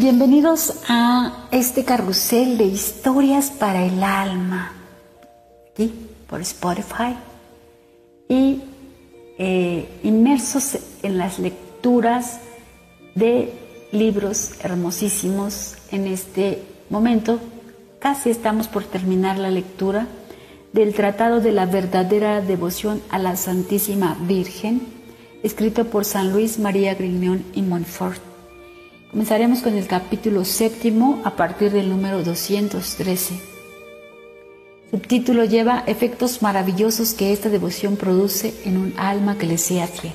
Bienvenidos a este carrusel de historias para el alma, aquí por Spotify, y eh, inmersos en las lecturas de libros hermosísimos en este momento. Casi estamos por terminar la lectura del Tratado de la verdadera devoción a la Santísima Virgen, escrito por San Luis María Grignion y Montfort. Comenzaremos con el capítulo séptimo a partir del número 213. Subtítulo lleva efectos maravillosos que esta devoción produce en un alma que le sea fiel.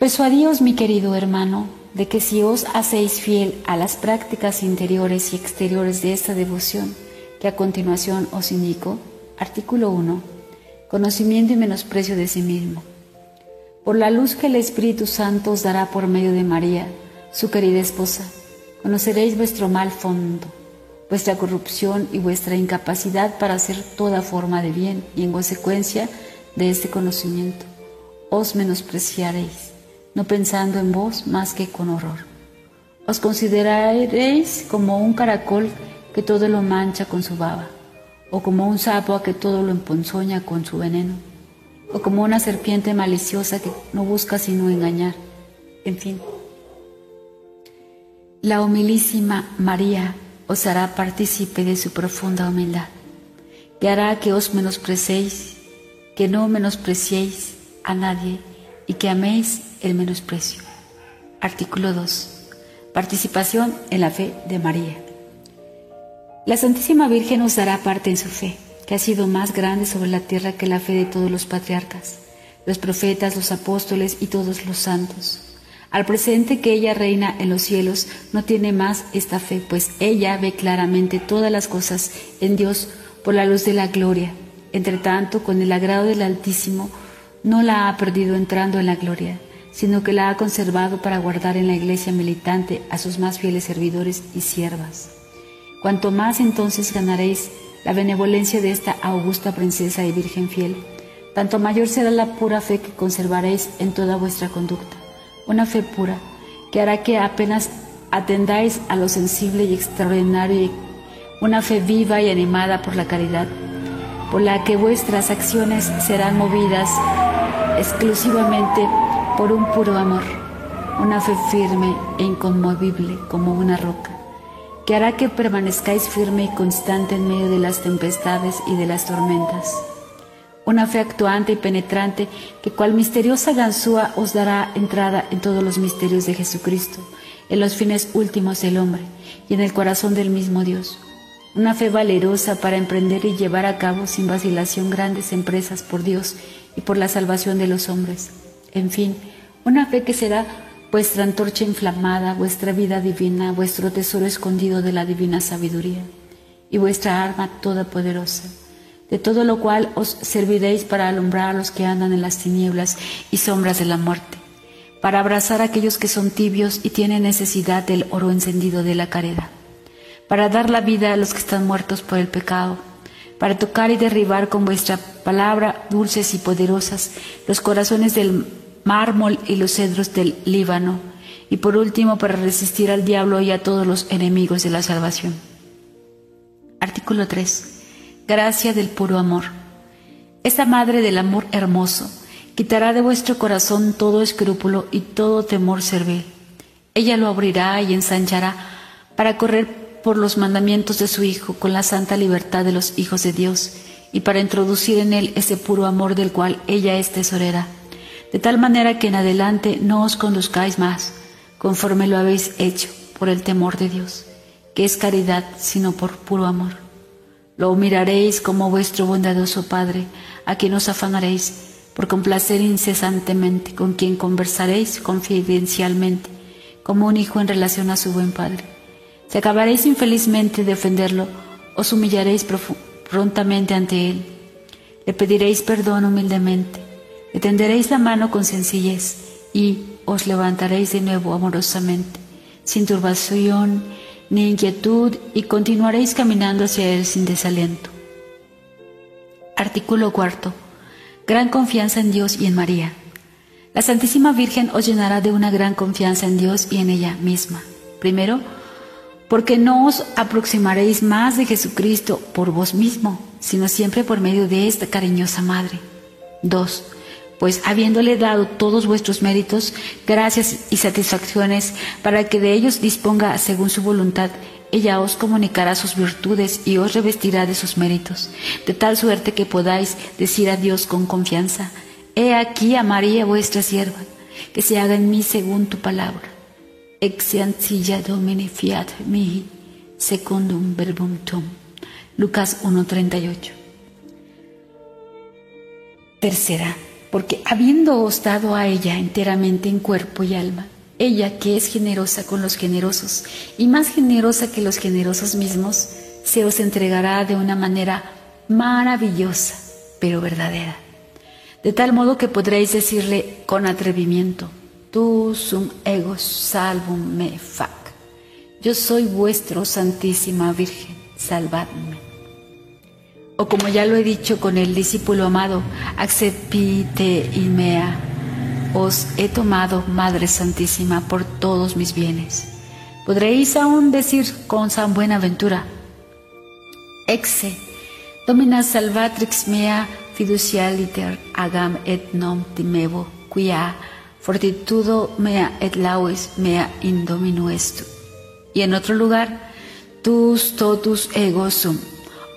Persuadíos, mi querido hermano, de que si os hacéis fiel a las prácticas interiores y exteriores de esta devoción, que a continuación os indico, artículo 1, conocimiento y menosprecio de sí mismo. Por la luz que el Espíritu Santo os dará por medio de María, su querida esposa, conoceréis vuestro mal fondo, vuestra corrupción y vuestra incapacidad para hacer toda forma de bien, y en consecuencia de este conocimiento, os menospreciaréis, no pensando en vos más que con horror. Os consideraréis como un caracol que todo lo mancha con su baba, o como un sapo a que todo lo emponzoña con su veneno o como una serpiente maliciosa que no busca sino engañar. En fin. La humilísima María os hará partícipe de su profunda humildad, que hará que os menosprecéis, que no menospreciéis a nadie y que améis el menosprecio. Artículo 2. Participación en la fe de María. La Santísima Virgen os dará parte en su fe ha sido más grande sobre la tierra que la fe de todos los patriarcas, los profetas, los apóstoles y todos los santos. Al presente que ella reina en los cielos, no tiene más esta fe, pues ella ve claramente todas las cosas en Dios por la luz de la gloria. Entre tanto, con el agrado del Altísimo, no la ha perdido entrando en la gloria, sino que la ha conservado para guardar en la iglesia militante a sus más fieles servidores y siervas. Cuanto más entonces ganaréis la benevolencia de esta augusta princesa y virgen fiel, tanto mayor será la pura fe que conservaréis en toda vuestra conducta, una fe pura que hará que apenas atendáis a lo sensible y extraordinario, una fe viva y animada por la caridad, por la que vuestras acciones serán movidas exclusivamente por un puro amor, una fe firme e inconmovible como una roca que hará que permanezcáis firme y constante en medio de las tempestades y de las tormentas. Una fe actuante y penetrante que cual misteriosa ganzúa os dará entrada en todos los misterios de Jesucristo, en los fines últimos del hombre y en el corazón del mismo Dios. Una fe valerosa para emprender y llevar a cabo sin vacilación grandes empresas por Dios y por la salvación de los hombres. En fin, una fe que será vuestra antorcha inflamada, vuestra vida divina, vuestro tesoro escondido de la divina sabiduría y vuestra arma todopoderosa, de todo lo cual os serviréis para alumbrar a los que andan en las tinieblas y sombras de la muerte, para abrazar a aquellos que son tibios y tienen necesidad del oro encendido de la caridad, para dar la vida a los que están muertos por el pecado, para tocar y derribar con vuestra palabra dulces y poderosas los corazones del mármol y los cedros del Líbano, y por último para resistir al diablo y a todos los enemigos de la salvación. Artículo 3. Gracia del puro amor. Esta Madre del Amor hermoso quitará de vuestro corazón todo escrúpulo y todo temor servil. Ella lo abrirá y ensanchará para correr por los mandamientos de su Hijo con la santa libertad de los hijos de Dios y para introducir en él ese puro amor del cual ella es tesorera de tal manera que en adelante no os conduzcáis más, conforme lo habéis hecho, por el temor de Dios, que es caridad, sino por puro amor. Lo miraréis como vuestro bondadoso Padre, a quien os afanaréis por complacer incesantemente, con quien conversaréis confidencialmente, como un hijo en relación a su buen Padre. Si acabaréis infelizmente de ofenderlo, os humillaréis prontamente ante él. Le pediréis perdón humildemente le tenderéis la mano con sencillez y os levantaréis de nuevo amorosamente, sin turbación ni inquietud, y continuaréis caminando hacia Él sin desaliento. Artículo cuarto. Gran confianza en Dios y en María. La Santísima Virgen os llenará de una gran confianza en Dios y en ella misma. Primero, porque no os aproximaréis más de Jesucristo por vos mismo, sino siempre por medio de esta cariñosa Madre. Dos, pues habiéndole dado todos vuestros méritos, gracias y satisfacciones, para que de ellos disponga según su voluntad, ella os comunicará sus virtudes y os revestirá de sus méritos, de tal suerte que podáis decir a Dios con confianza, He aquí a María vuestra sierva, que se haga en mí según tu palabra Exiancilla domini fiat mihi secundum verbum tum. Lucas 1.38. Tercera, porque habiéndoos dado a ella enteramente en cuerpo y alma, ella que es generosa con los generosos y más generosa que los generosos mismos, se os entregará de una manera maravillosa, pero verdadera, de tal modo que podréis decirle con atrevimiento, tu sum ego salvum me fac. Yo soy vuestro Santísima Virgen, salvadme. O como ya lo he dicho con el discípulo amado, accepite y mea, os he tomado, Madre Santísima, por todos mis bienes. Podréis aún decir con San Buenaventura, exe, domina salvatrix mea fiducialiter agam et nom timevo, quia fortitudo mea et lauis mea indominu estu. Y en otro lugar, tus totus ego sum,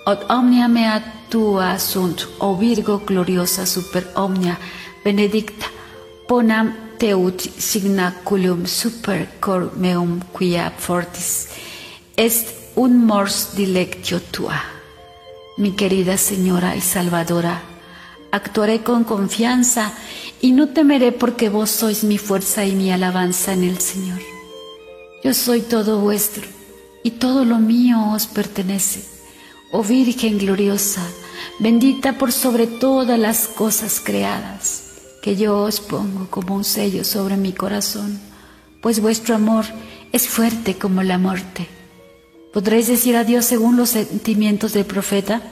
ot omnia mea tua sunt, o Virgo gloriosa super omnia, benedicta, ponam teut signaculum super cor meum quia fortis, est un mors dilectio tua. Mi querida Señora y Salvadora, actuaré con confianza y no temeré porque vos sois mi fuerza y mi alabanza en el Señor. Yo soy todo vuestro y todo lo mío os pertenece. Oh Virgen gloriosa, bendita por sobre todas las cosas creadas, que yo os pongo como un sello sobre mi corazón, pues vuestro amor es fuerte como la muerte. ¿Podréis decir adiós según los sentimientos del profeta?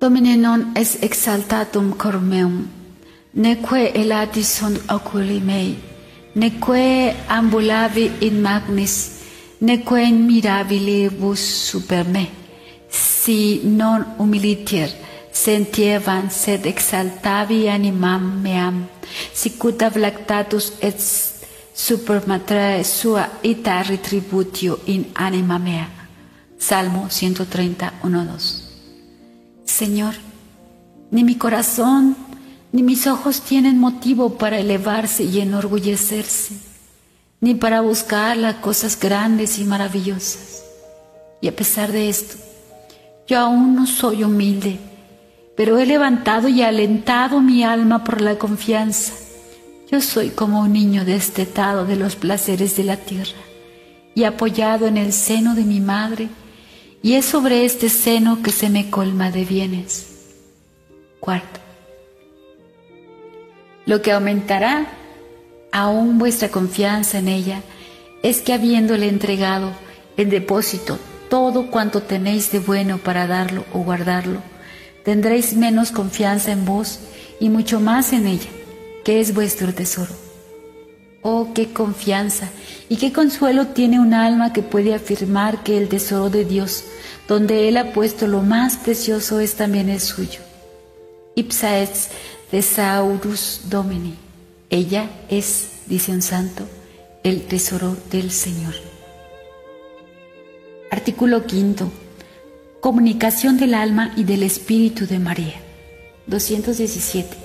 Domine non es exaltatum cor meum, neque elati sunt oculi mei, neque ambulavi in magnis, neque in mirabilibus super me, si non humilitier sentievan sed exaltavi animam meam, sicut lactatus et super matrae sua ita retributio in anima mea. Salmo 130, 1, 2. Señor, ni mi corazón ni mis ojos tienen motivo para elevarse y enorgullecerse, ni para buscar las cosas grandes y maravillosas. Y a pesar de esto, yo aún no soy humilde, pero he levantado y alentado mi alma por la confianza. Yo soy como un niño destetado de los placeres de la tierra y apoyado en el seno de mi madre y es sobre este seno que se me colma de bienes. Cuarto, lo que aumentará aún vuestra confianza en ella es que habiéndole entregado en depósito todo cuanto tenéis de bueno para darlo o guardarlo, tendréis menos confianza en vos y mucho más en ella, que es vuestro tesoro. Oh, qué confianza y qué consuelo tiene un alma que puede afirmar que el tesoro de Dios, donde Él ha puesto lo más precioso, es también el suyo. Ipsa es thesaurus domini. Ella es, dice un santo, el tesoro del Señor. Artículo quinto. Comunicación del alma y del espíritu de María. 217.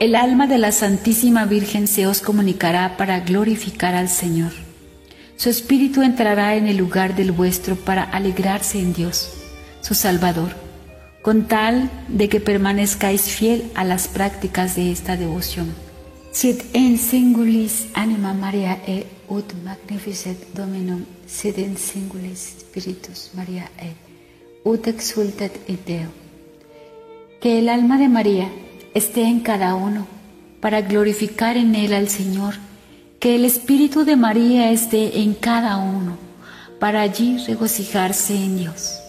El alma de la Santísima Virgen se os comunicará para glorificar al Señor. Su espíritu entrará en el lugar del vuestro para alegrarse en Dios, su Salvador, con tal de que permanezcáis fiel a las prácticas de esta devoción. Sit en singulis anima Maria e ut magnificet Dominum, sit en singulis spiritus Maria e ut exultet in Deo. Que el alma de María esté en cada uno, para glorificar en él al Señor, que el Espíritu de María esté en cada uno, para allí regocijarse en Dios.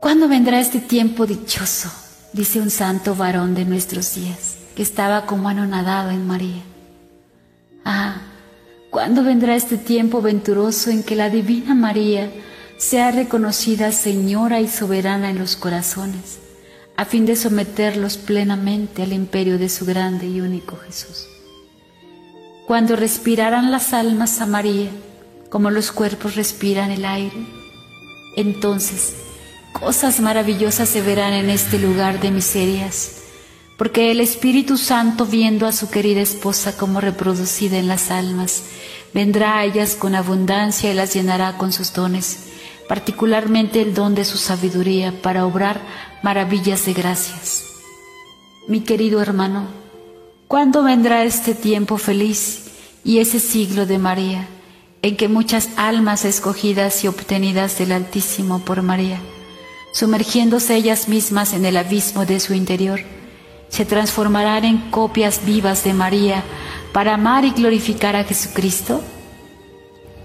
¿Cuándo vendrá este tiempo dichoso dice un santo varón de nuestros días, que estaba como anonadado en María. Ah, ¿cuándo vendrá este tiempo venturoso en que la Divina María sea reconocida Señora y soberana en los corazones, a fin de someterlos plenamente al imperio de su grande y único Jesús? Cuando respirarán las almas a María, como los cuerpos respiran el aire, entonces cosas maravillosas se verán en este lugar de miserias, porque el Espíritu Santo, viendo a su querida esposa como reproducida en las almas, vendrá a ellas con abundancia y las llenará con sus dones, particularmente el don de su sabiduría para obrar maravillas de gracias. Mi querido hermano, ¿cuándo vendrá este tiempo feliz y ese siglo de María? en que muchas almas escogidas y obtenidas del Altísimo por María, sumergiéndose ellas mismas en el abismo de su interior, se transformarán en copias vivas de María para amar y glorificar a Jesucristo?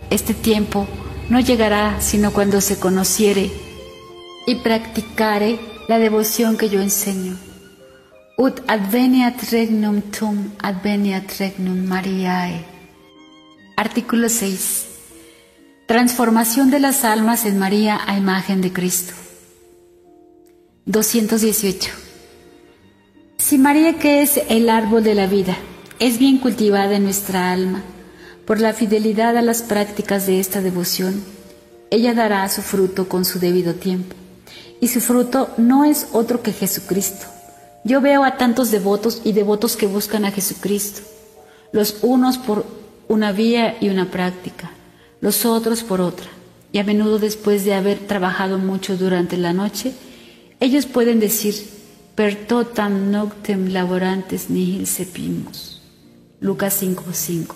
Este tiempo no llegará sino cuando se conociere y practicare la devoción que yo enseño. Ut adveniat regnum tum, adveniat regnum Mariae. Artículo 6. Transformación de las almas en María a imagen de Cristo. 218. Si María, que es el árbol de la vida, es bien cultivada en nuestra alma, por la fidelidad a las prácticas de esta devoción, ella dará su fruto con su debido tiempo. Y su fruto no es otro que Jesucristo. Yo veo a tantos devotos y devotos que buscan a Jesucristo, los unos por una vía y una práctica, los otros por otra, y a menudo después de haber trabajado mucho durante la noche, ellos pueden decir, per totam noctem laborantes nihil sepimus. Lucas 5:5.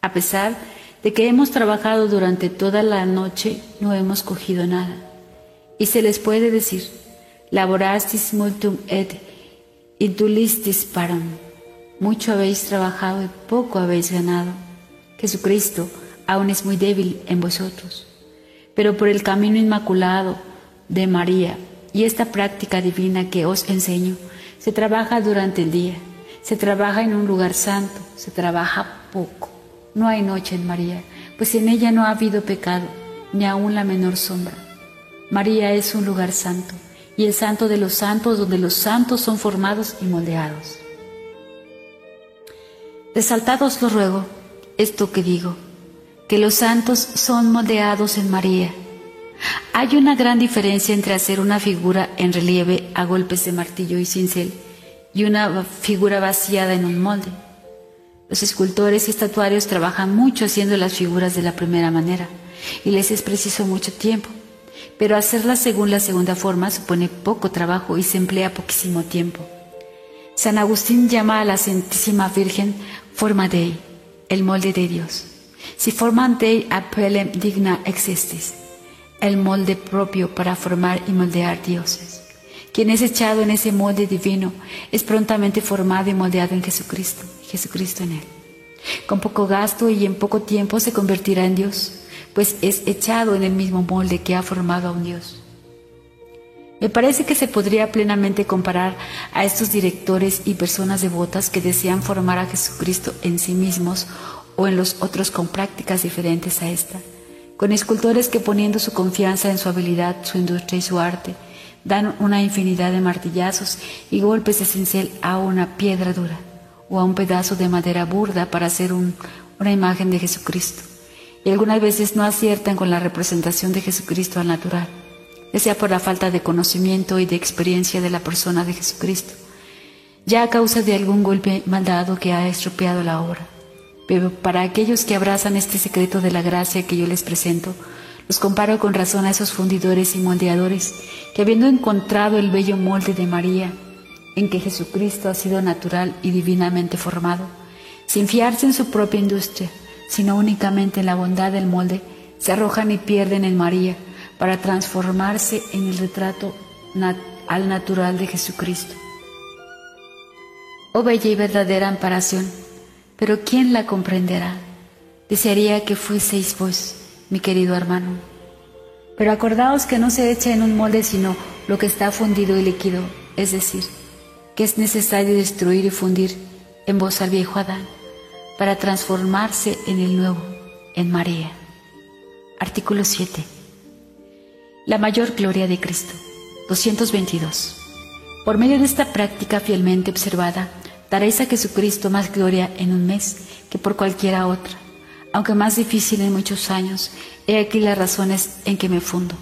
A pesar de que hemos trabajado durante toda la noche, no hemos cogido nada. Y se les puede decir, laborastis multum et indulistis param. Mucho habéis trabajado y poco habéis ganado. Jesucristo aún es muy débil en vosotros, pero por el camino inmaculado de María y esta práctica divina que os enseño, se trabaja durante el día, se trabaja en un lugar santo, se trabaja poco. No hay noche en María, pues en ella no ha habido pecado, ni aun la menor sombra. María es un lugar santo, y el santo de los santos donde los santos son formados y moldeados. Resaltados lo ruego, esto que digo, que los santos son moldeados en María. Hay una gran diferencia entre hacer una figura en relieve a golpes de martillo y cincel y una figura vaciada en un molde. Los escultores y estatuarios trabajan mucho haciendo las figuras de la primera manera y les es preciso mucho tiempo, pero hacerlas según la segunda forma supone poco trabajo y se emplea poquísimo tiempo. San Agustín llama a la Santísima Virgen forma de el molde de Dios. Si forman de apelem digna existis, el molde propio para formar y moldear dioses. Quien es echado en ese molde divino es prontamente formado y moldeado en Jesucristo, Jesucristo en él. Con poco gasto y en poco tiempo se convertirá en Dios, pues es echado en el mismo molde que ha formado a un Dios. Me parece que se podría plenamente comparar a estos directores y personas devotas que desean formar a Jesucristo en sí mismos o en los otros con prácticas diferentes a esta, con escultores que poniendo su confianza en su habilidad, su industria y su arte, dan una infinidad de martillazos y golpes de cincel a una piedra dura o a un pedazo de madera burda para hacer una imagen de Jesucristo. Y algunas veces no aciertan con la representación de Jesucristo al natural ya sea por la falta de conocimiento y de experiencia de la persona de Jesucristo, ya a causa de algún golpe maldado que ha estropeado la obra. Pero para aquellos que abrazan este secreto de la gracia que yo les presento, los comparo con razón a esos fundidores y moldeadores que habiendo encontrado el bello molde de María, en que Jesucristo ha sido natural y divinamente formado, sin fiarse en su propia industria, sino únicamente en la bondad del molde, se arrojan y pierden en María, para transformarse en el retrato al natural de Jesucristo. Oh bella y verdadera amparación, pero ¿quién la comprenderá? Desearía que fueseis vos, mi querido hermano. Pero acordaos que no se echa en un molde sino lo que está fundido y líquido, es decir, que es necesario destruir y fundir en vos al viejo Adán para transformarse en el nuevo, en María. Artículo 7. La mayor gloria de Cristo. 222. Por medio de esta práctica fielmente observada, daréis a Jesucristo más gloria en un mes que por cualquiera otra, aunque más difícil en muchos años. He aquí las razones en que me fundo.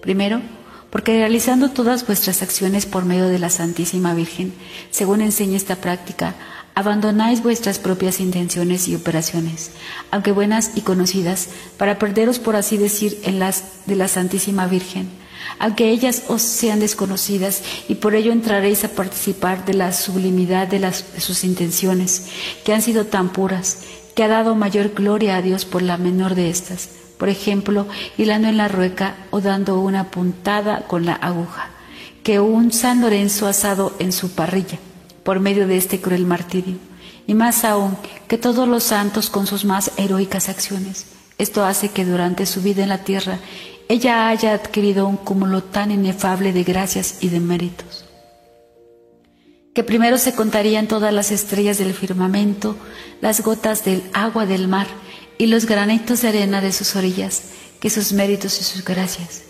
Primero, porque realizando todas vuestras acciones por medio de la Santísima Virgen, según enseña esta práctica, abandonáis vuestras propias intenciones y operaciones, aunque buenas y conocidas, para perderos, por así decir, en las de la Santísima Virgen, aunque ellas os sean desconocidas, y por ello entraréis a participar de la sublimidad de, las, de sus intenciones, que han sido tan puras, que ha dado mayor gloria a Dios por la menor de estas por ejemplo, hilando en la rueca o dando una puntada con la aguja, que un San Lorenzo asado en su parrilla, por medio de este cruel martirio, y más aún que todos los santos con sus más heroicas acciones. Esto hace que durante su vida en la tierra ella haya adquirido un cúmulo tan inefable de gracias y de méritos que primero se contarían todas las estrellas del firmamento, las gotas del agua del mar, y los granitos de arena de sus orillas que sus méritos y sus gracias,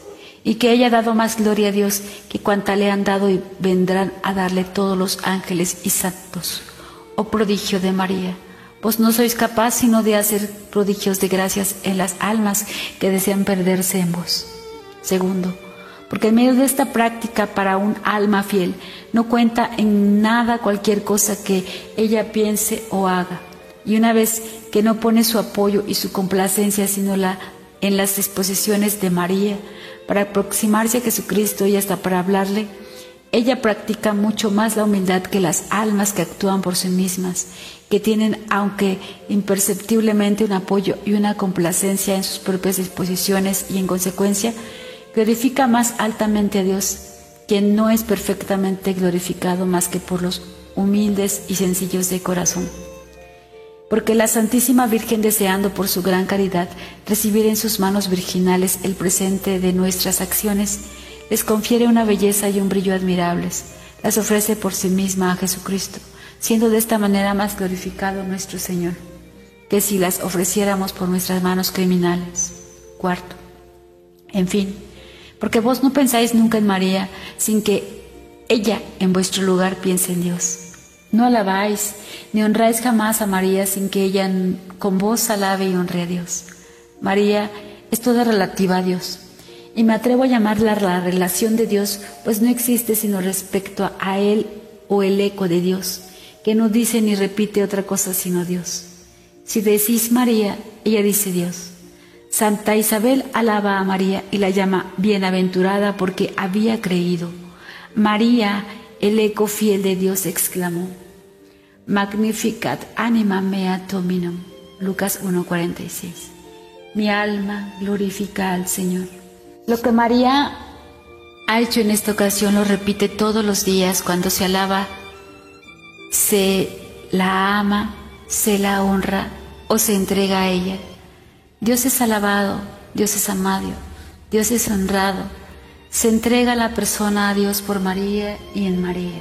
y que haya dado más gloria a Dios que cuanta le han dado y vendrán a darle todos los ángeles y santos. Oh prodigio de María, vos no sois capaz sino de hacer prodigios de gracias en las almas que desean perderse en vos. Segundo, porque en medio de esta práctica para un alma fiel no cuenta en nada cualquier cosa que ella piense o haga y una vez que no pone su apoyo y su complacencia sino la, en las disposiciones de María para aproximarse a Jesucristo y hasta para hablarle, ella practica mucho más la humildad que las almas que actúan por sí mismas, que tienen, aunque imperceptiblemente, un apoyo y una complacencia en sus propias disposiciones y en consecuencia glorifica más altamente a Dios, quien no es perfectamente glorificado más que por los humildes y sencillos de corazón. Porque la Santísima Virgen, deseando por su gran caridad recibir en sus manos virginales el presente de nuestras acciones, les confiere una belleza y un brillo admirables, las ofrece por sí misma a Jesucristo, siendo de esta manera más glorificado nuestro Señor, que si las ofreciéramos por nuestras manos criminales. Cuarto, en fin, porque vos no pensáis nunca en María sin que ella en vuestro lugar piense en Dios. No alabáis ni honráis jamás a María sin que ella con vos alabe y honre a Dios. María es toda relativa a Dios. Y me atrevo a llamarla la relación de Dios, pues no existe sino respecto a Él o el eco de Dios, que no dice ni repite otra cosa sino Dios. Si decís María, ella dice Dios. Santa Isabel alaba a María y la llama bienaventurada porque había creído. María el eco fiel de Dios exclamó, Magnificat anima mea dominum. Lucas 1:46. Mi alma glorifica al Señor. Lo que María ha hecho en esta ocasión lo repite todos los días cuando se alaba, se la ama, se la honra o se entrega a ella. Dios es alabado, Dios es amado, Dios es honrado se entrega la persona a Dios por María y en María.